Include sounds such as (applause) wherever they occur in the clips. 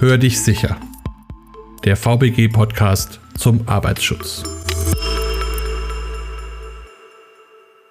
Hör dich sicher. Der VBG-Podcast zum Arbeitsschutz.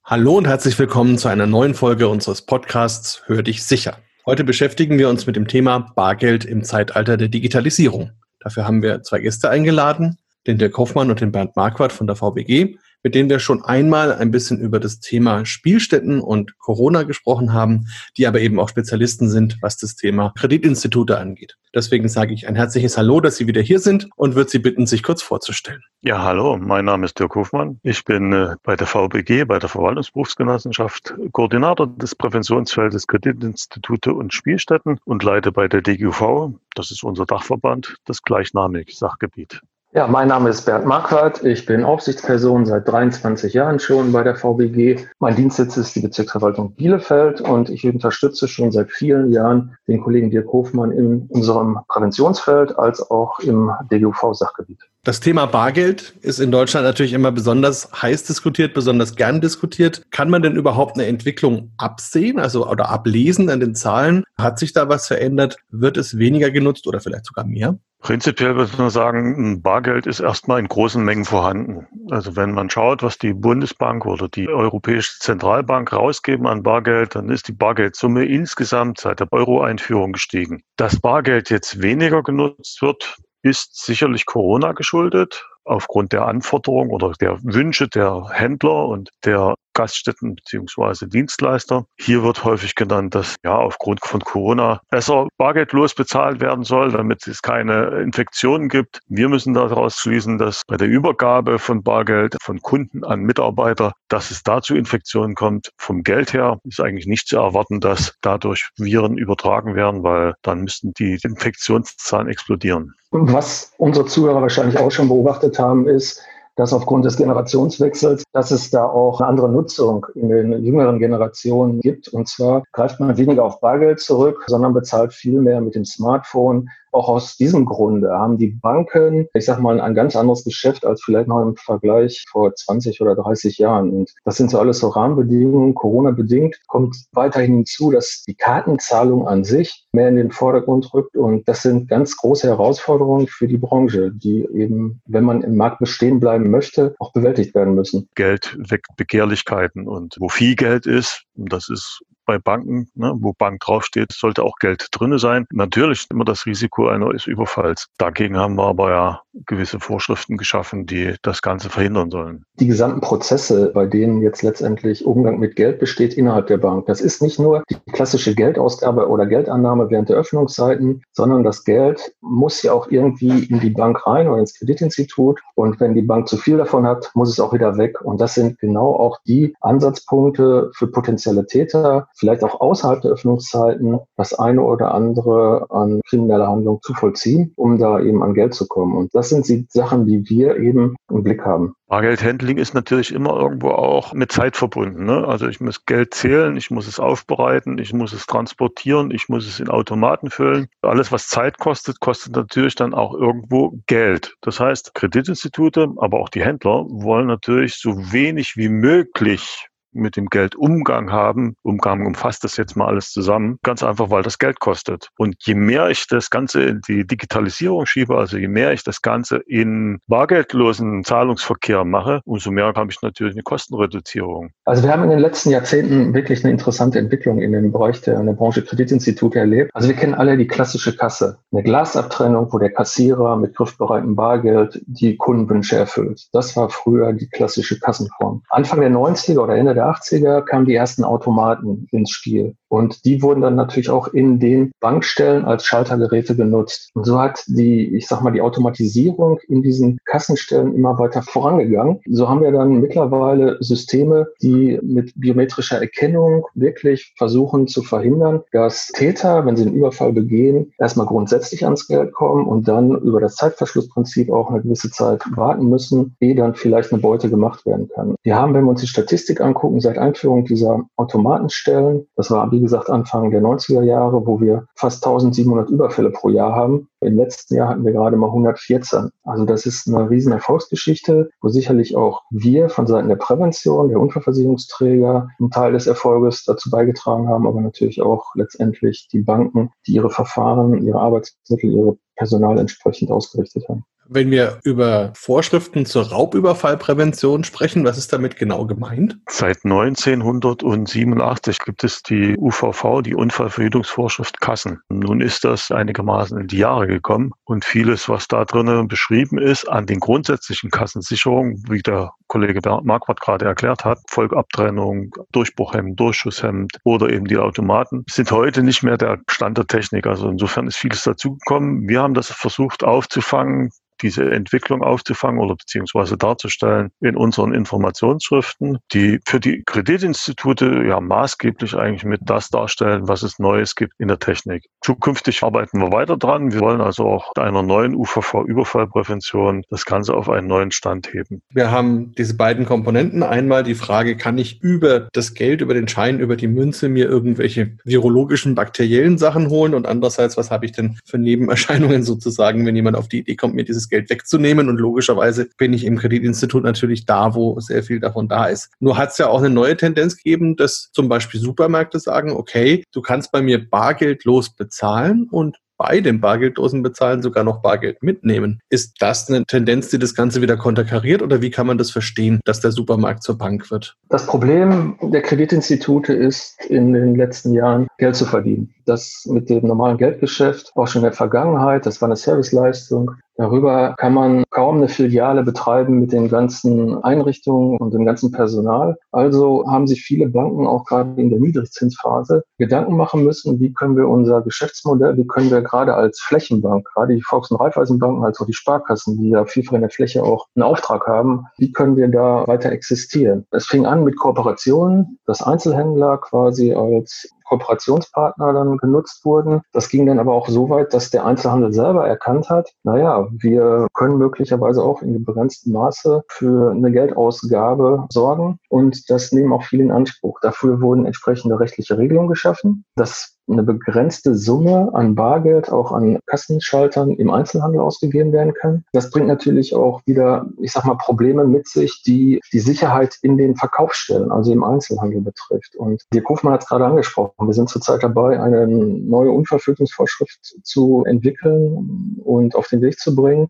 Hallo und herzlich willkommen zu einer neuen Folge unseres Podcasts Hör dich sicher. Heute beschäftigen wir uns mit dem Thema Bargeld im Zeitalter der Digitalisierung. Dafür haben wir zwei Gäste eingeladen, den Dirk Hoffmann und den Bernd Marquardt von der VBG mit denen wir schon einmal ein bisschen über das Thema Spielstätten und Corona gesprochen haben, die aber eben auch Spezialisten sind, was das Thema Kreditinstitute angeht. Deswegen sage ich ein herzliches Hallo, dass Sie wieder hier sind und würde Sie bitten, sich kurz vorzustellen. Ja, hallo, mein Name ist Dirk Hofmann. Ich bin äh, bei der VBG, bei der Verwaltungsberufsgenossenschaft, Koordinator des Präventionsfeldes Kreditinstitute und Spielstätten und leite bei der DGUV, das ist unser Dachverband, das gleichnamige Sachgebiet. Ja, mein Name ist Bernd Marquardt. Ich bin Aufsichtsperson seit 23 Jahren schon bei der VBG. Mein Dienstsitz ist die Bezirksverwaltung Bielefeld und ich unterstütze schon seit vielen Jahren den Kollegen Dirk Hofmann in unserem Präventionsfeld als auch im DGUV-Sachgebiet. Das Thema Bargeld ist in Deutschland natürlich immer besonders heiß diskutiert, besonders gern diskutiert. Kann man denn überhaupt eine Entwicklung absehen, also oder ablesen an den Zahlen? Hat sich da was verändert? Wird es weniger genutzt oder vielleicht sogar mehr? Prinzipiell würde man sagen, Bargeld ist erstmal in großen Mengen vorhanden. Also wenn man schaut, was die Bundesbank oder die Europäische Zentralbank rausgeben an Bargeld, dann ist die Bargeldsumme insgesamt seit der Euro-Einführung gestiegen. Dass Bargeld jetzt weniger genutzt wird, ist sicherlich Corona geschuldet aufgrund der Anforderungen oder der Wünsche der Händler und der Gaststätten beziehungsweise Dienstleister. Hier wird häufig genannt, dass ja aufgrund von Corona besser bargeldlos bezahlt werden soll, damit es keine Infektionen gibt. Wir müssen daraus schließen, dass bei der Übergabe von Bargeld von Kunden an Mitarbeiter, dass es dazu Infektionen kommt. Vom Geld her ist eigentlich nicht zu erwarten, dass dadurch Viren übertragen werden, weil dann müssten die Infektionszahlen explodieren. Was unsere Zuhörer wahrscheinlich auch schon beobachtet haben, ist, dass aufgrund des Generationswechsels, dass es da auch eine andere Nutzung in den jüngeren Generationen gibt. Und zwar greift man weniger auf Bargeld zurück, sondern bezahlt viel mehr mit dem Smartphone, auch aus diesem Grunde haben die Banken, ich sag mal, ein ganz anderes Geschäft als vielleicht noch im Vergleich vor 20 oder 30 Jahren. Und das sind so alles so Rahmenbedingungen. Corona bedingt kommt weiterhin hinzu, dass die Kartenzahlung an sich mehr in den Vordergrund rückt. Und das sind ganz große Herausforderungen für die Branche, die eben, wenn man im Markt bestehen bleiben möchte, auch bewältigt werden müssen. Geld weckt Begehrlichkeiten und wo viel Geld ist, das ist bei Banken, ne, wo Bank draufsteht, sollte auch Geld drinne sein. Natürlich immer das Risiko eines Überfalls. Dagegen haben wir aber ja gewisse Vorschriften geschaffen, die das Ganze verhindern sollen. Die gesamten Prozesse, bei denen jetzt letztendlich Umgang mit Geld besteht innerhalb der Bank, das ist nicht nur die klassische Geldausgabe oder Geldannahme während der Öffnungszeiten, sondern das Geld muss ja auch irgendwie in die Bank rein oder ins Kreditinstitut. Und wenn die Bank zu viel davon hat, muss es auch wieder weg. Und das sind genau auch die Ansatzpunkte für potenzielle Täter, vielleicht auch außerhalb der Öffnungszeiten das eine oder andere an krimineller Handlung zu vollziehen, um da eben an Geld zu kommen. Und das sind die Sachen, die wir eben im Blick haben. Bargeldhandling ist natürlich immer irgendwo auch mit Zeit verbunden. Ne? Also ich muss Geld zählen, ich muss es aufbereiten, ich muss es transportieren, ich muss es in Automaten füllen. Alles, was Zeit kostet, kostet natürlich dann auch irgendwo Geld. Das heißt, Kreditinstitute, aber auch die Händler wollen natürlich so wenig wie möglich mit dem Geld Umgang haben. Umgang umfasst das jetzt mal alles zusammen. Ganz einfach, weil das Geld kostet. Und je mehr ich das Ganze in die Digitalisierung schiebe, also je mehr ich das Ganze in bargeldlosen Zahlungsverkehr mache, umso mehr habe ich natürlich eine Kostenreduzierung. Also wir haben in den letzten Jahrzehnten wirklich eine interessante Entwicklung in dem Bereich der, der Branche Kreditinstitute erlebt. Also wir kennen alle die klassische Kasse. Eine Glasabtrennung, wo der Kassierer mit griffbereitem Bargeld die Kundenwünsche erfüllt. Das war früher die klassische Kassenform. Anfang der 90er oder Ende der 80er kamen die ersten Automaten ins Spiel. Und die wurden dann natürlich auch in den Bankstellen als Schaltergeräte genutzt. Und so hat die, ich sag mal, die Automatisierung in diesen Kassenstellen immer weiter vorangegangen. So haben wir dann mittlerweile Systeme, die mit biometrischer Erkennung wirklich versuchen zu verhindern, dass Täter, wenn sie einen Überfall begehen, erstmal grundsätzlich ans Geld kommen und dann über das Zeitverschlussprinzip auch eine gewisse Zeit warten müssen, ehe dann vielleicht eine Beute gemacht werden kann. Wir haben, wenn wir uns die Statistik angucken, angucken, seit Einführung dieser Automatenstellen, das war wie gesagt Anfang der 90er Jahre, wo wir fast 1700 Überfälle pro Jahr haben. Im letzten Jahr hatten wir gerade mal 114. Also das ist eine riesen Erfolgsgeschichte, wo sicherlich auch wir von Seiten der Prävention, der Unfallversicherungsträger einen Teil des Erfolges dazu beigetragen haben, aber natürlich auch letztendlich die Banken, die ihre Verfahren, ihre Arbeitsmittel, ihre Personal entsprechend ausgerichtet haben. Wenn wir über Vorschriften zur Raubüberfallprävention sprechen, was ist damit genau gemeint? Seit 1987 gibt es die UVV, die Unfallverhütungsvorschrift Kassen. Nun ist das einigermaßen in die Jahre gekommen und vieles, was da drinnen beschrieben ist, an den grundsätzlichen Kassensicherungen, wie der Kollege Marquardt gerade erklärt hat, Folgabtrennung, Durchbruchhemd, Durchschusshemd oder eben die Automaten, sind heute nicht mehr der Stand der Technik. Also insofern ist vieles dazugekommen. Wir haben das versucht aufzufangen diese Entwicklung aufzufangen oder beziehungsweise darzustellen in unseren Informationsschriften, die für die Kreditinstitute ja maßgeblich eigentlich mit das darstellen, was es Neues gibt in der Technik. Zukünftig arbeiten wir weiter dran. Wir wollen also auch einer neuen UVV-Überfallprävention das Ganze auf einen neuen Stand heben. Wir haben diese beiden Komponenten. Einmal die Frage, kann ich über das Geld, über den Schein, über die Münze mir irgendwelche virologischen, bakteriellen Sachen holen? Und andererseits, was habe ich denn für Nebenerscheinungen sozusagen, wenn jemand auf die Idee kommt, mir dieses Geld wegzunehmen. Und logischerweise bin ich im Kreditinstitut natürlich da, wo sehr viel davon da ist. Nur hat es ja auch eine neue Tendenz gegeben, dass zum Beispiel Supermärkte sagen, okay, du kannst bei mir bargeldlos bezahlen und bei den Bargelddosen bezahlen sogar noch Bargeld mitnehmen. Ist das eine Tendenz, die das Ganze wieder konterkariert oder wie kann man das verstehen, dass der Supermarkt zur Bank wird? Das Problem der Kreditinstitute ist in den letzten Jahren Geld zu verdienen. Das mit dem normalen Geldgeschäft auch schon in der Vergangenheit, das war eine Serviceleistung. Darüber kann man kaum eine Filiale betreiben mit den ganzen Einrichtungen und dem ganzen Personal. Also haben sich viele Banken auch gerade in der Niedrigzinsphase Gedanken machen müssen, wie können wir unser Geschäftsmodell, wie können wir gerade als Flächenbank, gerade die Volks- und Raiffeisenbanken, als auch die Sparkassen, die ja vielfach in der Fläche auch einen Auftrag haben, wie können wir da weiter existieren? Es fing an mit Kooperationen, dass Einzelhändler quasi als Kooperationspartner dann genutzt wurden. Das ging dann aber auch so weit, dass der Einzelhandel selber erkannt hat, naja, wir können möglicherweise auch in begrenztem Maße für eine Geldausgabe sorgen und das nehmen auch viele in Anspruch. Dafür wurden entsprechende rechtliche Regelungen geschaffen. Das eine begrenzte Summe an Bargeld auch an Kassenschaltern im Einzelhandel ausgegeben werden kann. Das bringt natürlich auch wieder, ich sag mal, Probleme mit sich, die die Sicherheit in den Verkaufsstellen, also im Einzelhandel betrifft. Und Dirk Hofmann hat es gerade angesprochen. Wir sind zurzeit dabei, eine neue Unverfügungsvorschrift zu entwickeln und auf den Weg zu bringen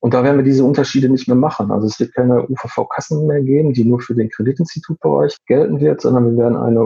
und da werden wir diese Unterschiede nicht mehr machen. Also es wird keine UVV-Kassen mehr geben, die nur für den Kreditinstitutbereich gelten wird, sondern wir werden eine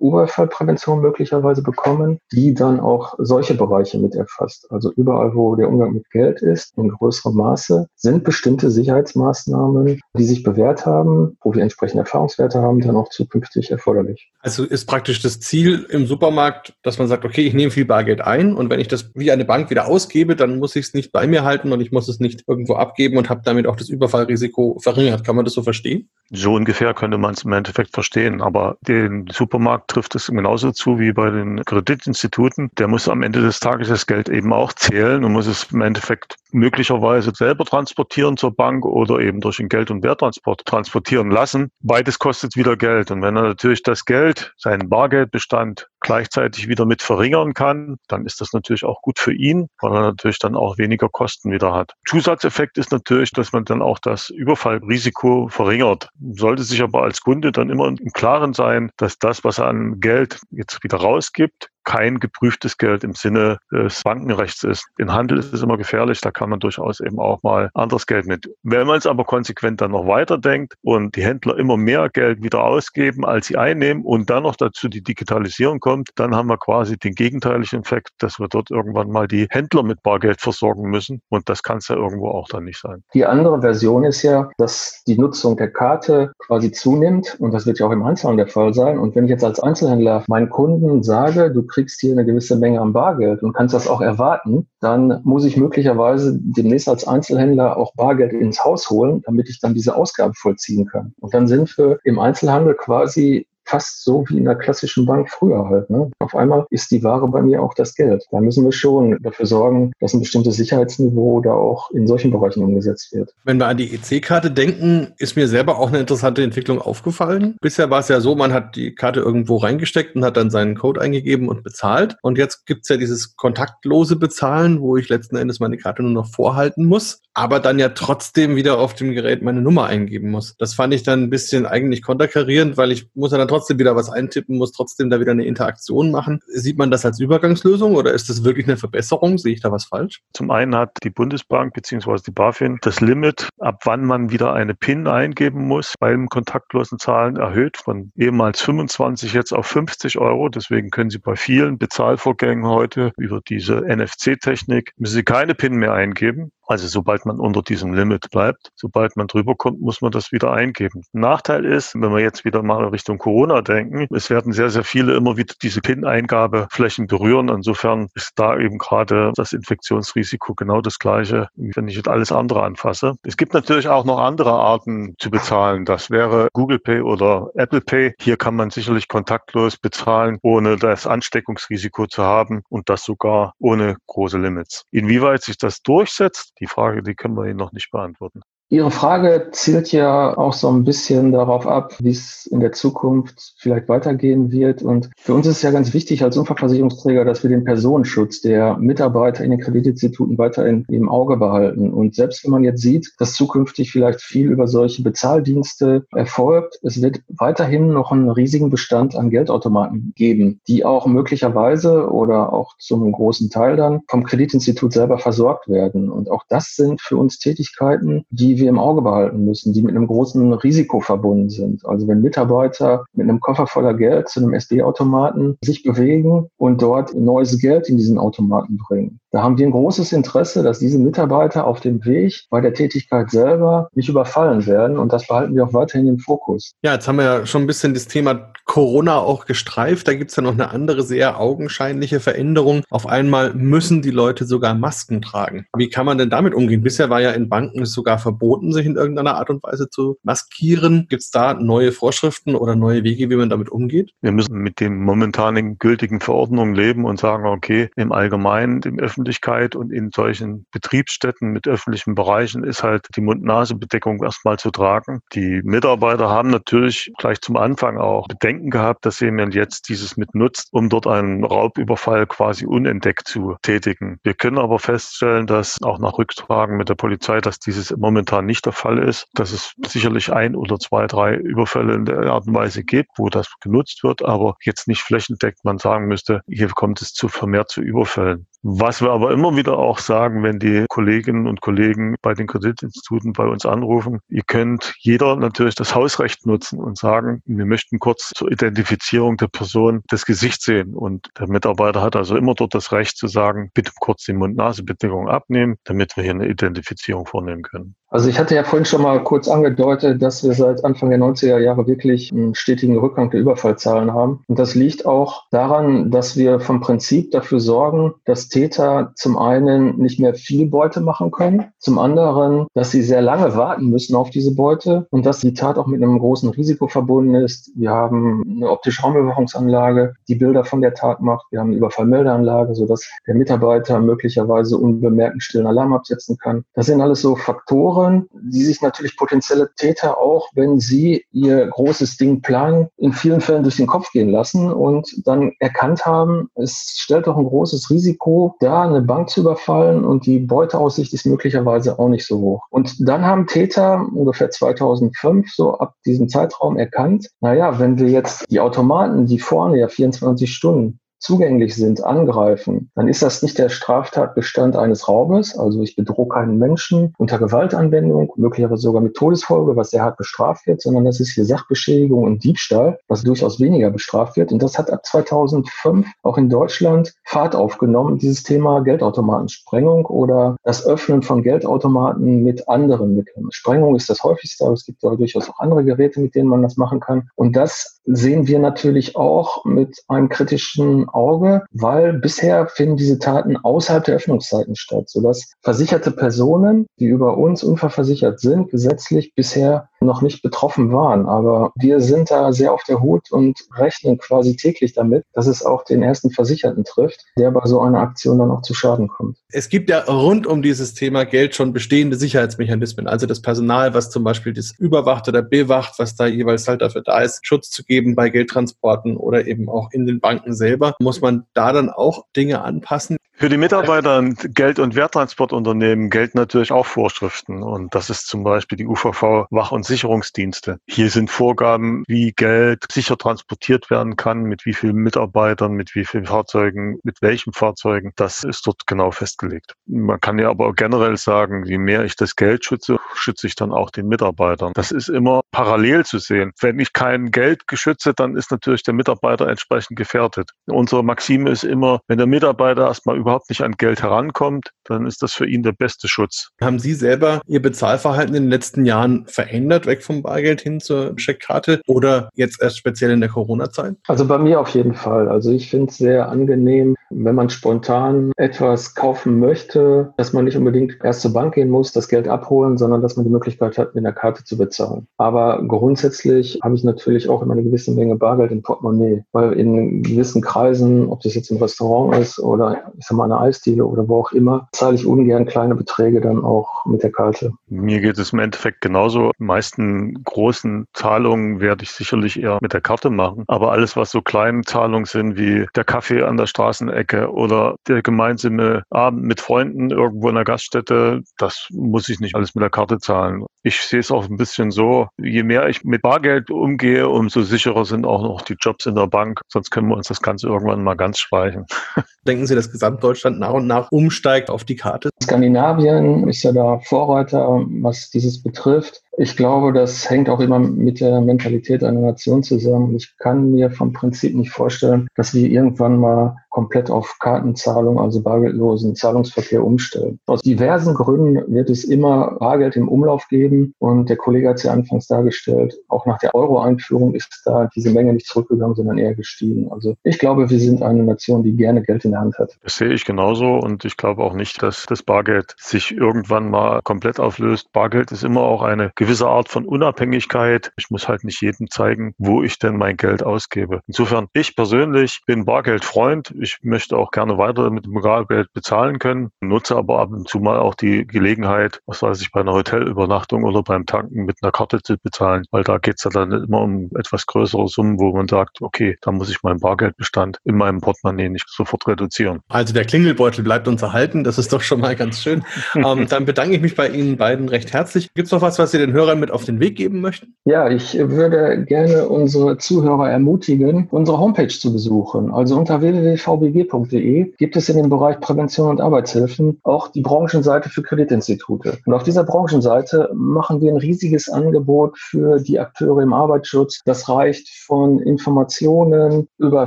UVV-Überfallprävention möglicherweise bekommen, die dann auch solche Bereiche mit erfasst. Also überall, wo der Umgang mit Geld ist, in größerem Maße, sind bestimmte Sicherheitsmaßnahmen, die sich bewährt haben, wo wir entsprechende Erfahrungswerte haben, dann auch zukünftig erforderlich. Also ist praktisch das Ziel im Supermarkt, dass man sagt, okay, ich nehme viel Bargeld ein und wenn ich das wie eine Bank wieder ausgebe, dann muss ich es nicht bei mir halten und ich muss es nicht irgendwo abgeben und habe damit auch das Überfallrisiko verringert. Kann man das so verstehen? So ungefähr könnte man es im Endeffekt verstehen. Aber den Supermarkt trifft es genauso zu wie bei den Kreditinstituten. Der muss am Ende des Tages das Geld eben auch zählen und muss es im Endeffekt möglicherweise selber transportieren zur Bank oder eben durch den Geld- und Werttransport transportieren lassen. Beides kostet wieder Geld. Und wenn er natürlich das Geld, seinen Bargeldbestand gleichzeitig wieder mit verringern kann, dann ist das natürlich auch gut für ihn, weil er natürlich dann auch weniger Kosten wieder hat. Zusatzeffekt ist natürlich, dass man dann auch das Überfallrisiko verringert. Sollte sich aber als Kunde dann immer im Klaren sein, dass das, was er an Geld jetzt wieder rausgibt, kein geprüftes Geld im Sinne des Bankenrechts ist. In Handel ist es immer gefährlich, da kann man durchaus eben auch mal anderes Geld mit. Wenn man es aber konsequent dann noch weiterdenkt und die Händler immer mehr Geld wieder ausgeben, als sie einnehmen und dann noch dazu die Digitalisierung kommt, dann haben wir quasi den gegenteiligen Effekt, dass wir dort irgendwann mal die Händler mit Bargeld versorgen müssen und das kann es ja irgendwo auch dann nicht sein. Die andere Version ist ja, dass die Nutzung der Karte quasi zunimmt und das wird ja auch im Einzelhandel der Fall sein. Und wenn ich jetzt als Einzelhändler meinen Kunden sage, du kriegst hier eine gewisse Menge an Bargeld und kannst das auch erwarten, dann muss ich möglicherweise demnächst als Einzelhändler auch Bargeld ins Haus holen, damit ich dann diese Ausgabe vollziehen kann. Und dann sind wir im Einzelhandel quasi fast so wie in der klassischen Bank früher halt. Ne? Auf einmal ist die Ware bei mir auch das Geld. Da müssen wir schon dafür sorgen, dass ein bestimmtes Sicherheitsniveau da auch in solchen Bereichen umgesetzt wird. Wenn wir an die EC-Karte denken, ist mir selber auch eine interessante Entwicklung aufgefallen. Bisher war es ja so, man hat die Karte irgendwo reingesteckt und hat dann seinen Code eingegeben und bezahlt. Und jetzt gibt's ja dieses kontaktlose Bezahlen, wo ich letzten Endes meine Karte nur noch vorhalten muss, aber dann ja trotzdem wieder auf dem Gerät meine Nummer eingeben muss. Das fand ich dann ein bisschen eigentlich konterkarierend, weil ich muss ja dann trotzdem wieder was eintippen, muss trotzdem da wieder eine Interaktion machen. Sieht man das als Übergangslösung oder ist das wirklich eine Verbesserung? Sehe ich da was falsch? Zum einen hat die Bundesbank bzw. die BaFin das Limit, ab wann man wieder eine PIN eingeben muss beim kontaktlosen Zahlen erhöht von ehemals 25 jetzt auf 50 Euro. Deswegen können Sie bei vielen Bezahlvorgängen heute über diese NFC-Technik, müssen Sie keine PIN mehr eingeben. Also sobald man unter diesem Limit bleibt, sobald man drüber kommt, muss man das wieder eingeben. Nachteil ist, wenn wir jetzt wieder mal Richtung Corona denken, es werden sehr, sehr viele immer wieder diese PIN-Eingabeflächen berühren. Insofern ist da eben gerade das Infektionsrisiko genau das gleiche, wenn ich jetzt alles andere anfasse. Es gibt natürlich auch noch andere Arten zu bezahlen. Das wäre Google Pay oder Apple Pay. Hier kann man sicherlich kontaktlos bezahlen, ohne das Ansteckungsrisiko zu haben und das sogar ohne große Limits. Inwieweit sich das durchsetzt, die Frage, die können wir Ihnen noch nicht beantworten. Ihre Frage zielt ja auch so ein bisschen darauf ab, wie es in der Zukunft vielleicht weitergehen wird. Und für uns ist es ja ganz wichtig als Unfallversicherungsträger, dass wir den Personenschutz der Mitarbeiter in den Kreditinstituten weiterhin im Auge behalten. Und selbst wenn man jetzt sieht, dass zukünftig vielleicht viel über solche Bezahldienste erfolgt, es wird weiterhin noch einen riesigen Bestand an Geldautomaten geben, die auch möglicherweise oder auch zum großen Teil dann vom Kreditinstitut selber versorgt werden. Und auch das sind für uns Tätigkeiten, die wir im Auge behalten müssen, die mit einem großen Risiko verbunden sind. Also wenn Mitarbeiter mit einem Koffer voller Geld zu einem SD-Automaten sich bewegen und dort neues Geld in diesen Automaten bringen, da haben wir ein großes Interesse, dass diese Mitarbeiter auf dem Weg bei der Tätigkeit selber nicht überfallen werden. Und das behalten wir auch weiterhin im Fokus. Ja, jetzt haben wir ja schon ein bisschen das Thema Corona auch gestreift. Da gibt es ja noch eine andere sehr augenscheinliche Veränderung. Auf einmal müssen die Leute sogar Masken tragen. Wie kann man denn damit umgehen? Bisher war ja in Banken sogar verboten, sich in irgendeiner Art und Weise zu maskieren. Gibt es da neue Vorschriften oder neue Wege, wie man damit umgeht? Wir müssen mit den momentanen gültigen Verordnungen leben und sagen, okay, im Allgemeinen, Öffentlichen Öffentlichkeit und in solchen Betriebsstätten mit öffentlichen Bereichen ist halt die Mund-Nase-Bedeckung erstmal zu tragen. Die Mitarbeiter haben natürlich gleich zum Anfang auch Bedenken gehabt, dass jemand jetzt dieses mit nutzt, um dort einen Raubüberfall quasi unentdeckt zu tätigen. Wir können aber feststellen, dass auch nach Rückfragen mit der Polizei, dass dieses momentan nicht der Fall ist, dass es sicherlich ein oder zwei, drei Überfälle in der Art und Weise gibt, wo das genutzt wird, aber jetzt nicht flächendeckt man sagen müsste, hier kommt es zu vermehrt zu Überfällen. Was wir aber immer wieder auch sagen, wenn die Kolleginnen und Kollegen bei den Kreditinstituten bei uns anrufen, ihr könnt jeder natürlich das Hausrecht nutzen und sagen, wir möchten kurz zur Identifizierung der Person das Gesicht sehen. Und der Mitarbeiter hat also immer dort das Recht zu sagen, bitte kurz die Mund-Nase-Bedeckung abnehmen, damit wir hier eine Identifizierung vornehmen können. Also ich hatte ja vorhin schon mal kurz angedeutet, dass wir seit Anfang der 90er Jahre wirklich einen stetigen Rückgang der Überfallzahlen haben. Und das liegt auch daran, dass wir vom Prinzip dafür sorgen, dass Täter zum einen nicht mehr viel Beute machen können, zum anderen, dass sie sehr lange warten müssen auf diese Beute und dass die Tat auch mit einem großen Risiko verbunden ist. Wir haben eine optische Raumüberwachungsanlage, die Bilder von der Tat macht. Wir haben eine Überfallmeldeanlage, sodass der Mitarbeiter möglicherweise unbemerkt einen stillen Alarm absetzen kann. Das sind alles so Faktoren, die sich natürlich potenzielle Täter auch, wenn sie ihr großes Ding planen, in vielen Fällen durch den Kopf gehen lassen und dann erkannt haben, es stellt doch ein großes Risiko da, eine Bank zu überfallen und die Beuteaussicht ist möglicherweise auch nicht so hoch. Und dann haben Täter ungefähr 2005 so ab diesem Zeitraum erkannt, naja, wenn wir jetzt die Automaten, die vorne ja 24 Stunden zugänglich sind, angreifen, dann ist das nicht der Straftatbestand eines Raubes. Also ich bedrohe keinen Menschen unter Gewaltanwendung, möglicherweise sogar mit Todesfolge, was sehr hart bestraft wird, sondern das ist hier Sachbeschädigung und Diebstahl, was durchaus weniger bestraft wird. Und das hat ab 2005 auch in Deutschland Fahrt aufgenommen, dieses Thema Geldautomatensprengung oder das Öffnen von Geldautomaten mit anderen Mitteln. Sprengung ist das häufigste, aber es gibt durchaus auch andere Geräte, mit denen man das machen kann. Und das sehen wir natürlich auch mit einem kritischen Auge, weil bisher finden diese Taten außerhalb der Öffnungszeiten statt, sodass versicherte Personen, die über uns unverversichert sind, gesetzlich bisher noch nicht betroffen waren. Aber wir sind da sehr auf der Hut und rechnen quasi täglich damit, dass es auch den ersten Versicherten trifft, der bei so einer Aktion dann auch zu Schaden kommt. Es gibt ja rund um dieses Thema Geld schon bestehende Sicherheitsmechanismen. Also das Personal, was zum Beispiel das überwacht oder bewacht, was da jeweils halt dafür da ist, Schutz zu geben bei Geldtransporten oder eben auch in den Banken selber. Muss man da dann auch Dinge anpassen? Für die Mitarbeiter und Geld- und Werttransportunternehmen gelten natürlich auch Vorschriften. Und das ist zum Beispiel die UVV Wach- und Sicherungsdienste. Hier sind Vorgaben, wie Geld sicher transportiert werden kann, mit wie vielen Mitarbeitern, mit wie vielen Fahrzeugen, mit welchen Fahrzeugen. Das ist dort genau festgelegt. Man kann ja aber generell sagen, je mehr ich das Geld schütze, schütze ich dann auch den Mitarbeitern. Das ist immer parallel zu sehen. Wenn ich kein Geld geschütze, dann ist natürlich der Mitarbeiter entsprechend gefährdet. Unsere Maxime ist immer, wenn der Mitarbeiter erstmal überhaupt nicht an Geld herankommt, dann ist das für ihn der beste Schutz. Haben Sie selber Ihr Bezahlverhalten in den letzten Jahren verändert, weg vom Bargeld hin zur Scheckkarte oder jetzt erst speziell in der Corona-Zeit? Also bei mir auf jeden Fall. Also ich finde es sehr angenehm, wenn man spontan etwas kaufen möchte, dass man nicht unbedingt erst zur Bank gehen muss, das Geld abholen, sondern dass man die Möglichkeit hat, mit der Karte zu bezahlen. Aber grundsätzlich habe ich natürlich auch immer eine gewisse Menge Bargeld im Portemonnaie, weil in gewissen Kreisen, ob das jetzt im Restaurant ist oder ich sag mal eine Eisdiele oder wo auch immer, zahle ich ungern kleine Beträge dann auch mit der Karte. Mir geht es im Endeffekt genauso. Die meisten großen Zahlungen werde ich sicherlich eher mit der Karte machen. Aber alles, was so kleine Zahlungen sind, wie der Kaffee an der Straßenecke oder der gemeinsame Abend mit Freunden irgendwo in der Gaststätte, das muss ich nicht alles mit der Karte zahlen. Ich sehe es auch ein bisschen so, je mehr ich mit Bargeld umgehe, umso sicherer sind auch noch die Jobs in der Bank. Sonst können wir uns das Ganze irgendwann mal ganz streichen. (laughs) Denken Sie, dass Gesamtdeutschland nach und nach umsteigt auf die Karte? Skandinavien ist ja da Vorreiter, was dieses betrifft. Ich glaube, das hängt auch immer mit der Mentalität einer Nation zusammen. Ich kann mir vom Prinzip nicht vorstellen, dass wir irgendwann mal komplett auf Kartenzahlung, also bargeldlosen Zahlungsverkehr umstellen. Aus diversen Gründen wird es immer Bargeld im Umlauf geben und der Kollege hat es ja anfangs dargestellt, auch nach der Euro-Einführung ist da diese Menge nicht zurückgegangen, sondern eher gestiegen. Also ich glaube, wir sind eine Nation, die gerne Geld in der Hand hat. Das sehe ich genauso und ich glaube auch nicht, dass das Bargeld sich irgendwann mal komplett auflöst. Bargeld ist immer auch eine gewisse Art von Unabhängigkeit. Ich muss halt nicht jedem zeigen, wo ich denn mein Geld ausgebe. Insofern, ich persönlich bin Bargeldfreund. Ich möchte auch gerne weiter mit dem Bargeld bezahlen können, nutze aber ab und zu mal auch die Gelegenheit, was weiß ich, bei einer Hotelübernachtung oder beim Tanken mit einer Karte zu bezahlen, weil da geht es ja dann immer um etwas größere Summen, wo man sagt, okay, da muss ich meinen Bargeldbestand in meinem Portemonnaie nicht sofort reduzieren. Also der Klingelbeutel bleibt uns erhalten, das ist doch schon mal ganz schön. (laughs) ähm, dann bedanke ich mich bei Ihnen beiden recht herzlich. Gibt es noch was, was Sie den Hörern mit auf den Weg geben möchten? Ja, ich würde gerne unsere Zuhörer ermutigen, unsere Homepage zu besuchen. Also unter www.vbg.de gibt es in dem Bereich Prävention und Arbeitshilfen auch die Branchenseite für Kreditinstitute. Und auf dieser Branchenseite machen wir ein riesiges Angebot für die Akteure im Arbeitsschutz. Das reicht von Informationen über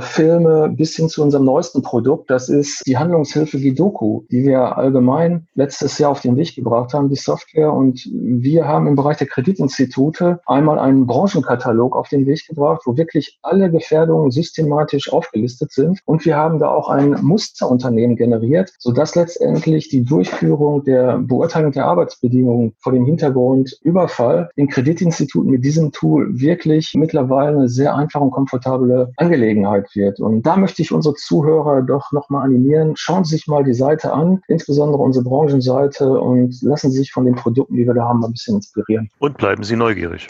Filme bis hin zu unserem neuesten Produkt. Das ist die Handlungshilfe Gidoku, die wir allgemein letztes Jahr auf den Weg gebracht haben, die Software. Und wir haben im Bereich der Kreditinstitute einmal einen Branchenkatalog auf den Weg gebracht, wo wirklich alle Gefährdungen systematisch aufgelistet sind. Und wir haben da auch ein Musterunternehmen generiert, sodass letztendlich die Durchführung der Beurteilung der Arbeitsbedingungen vor dem Hintergrund Überfall in Kreditinstituten mit diesem Tool wirklich mittlerweile eine sehr einfache und komfortable Angelegenheit wird. Und da möchte ich unsere Zuhörer doch nochmal animieren. Schauen Sie sich mal die Seite an, insbesondere unsere Branchenseite und lassen Sie sich von den Produkten, die wir da haben, ein bisschen inspirieren. Und bleiben Sie neugierig.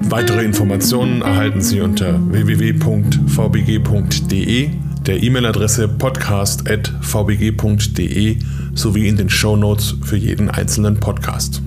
Weitere Informationen erhalten Sie unter www.vbg.de, der E-Mail-Adresse podcast.vbg.de sowie in den Show Notes für jeden einzelnen Podcast.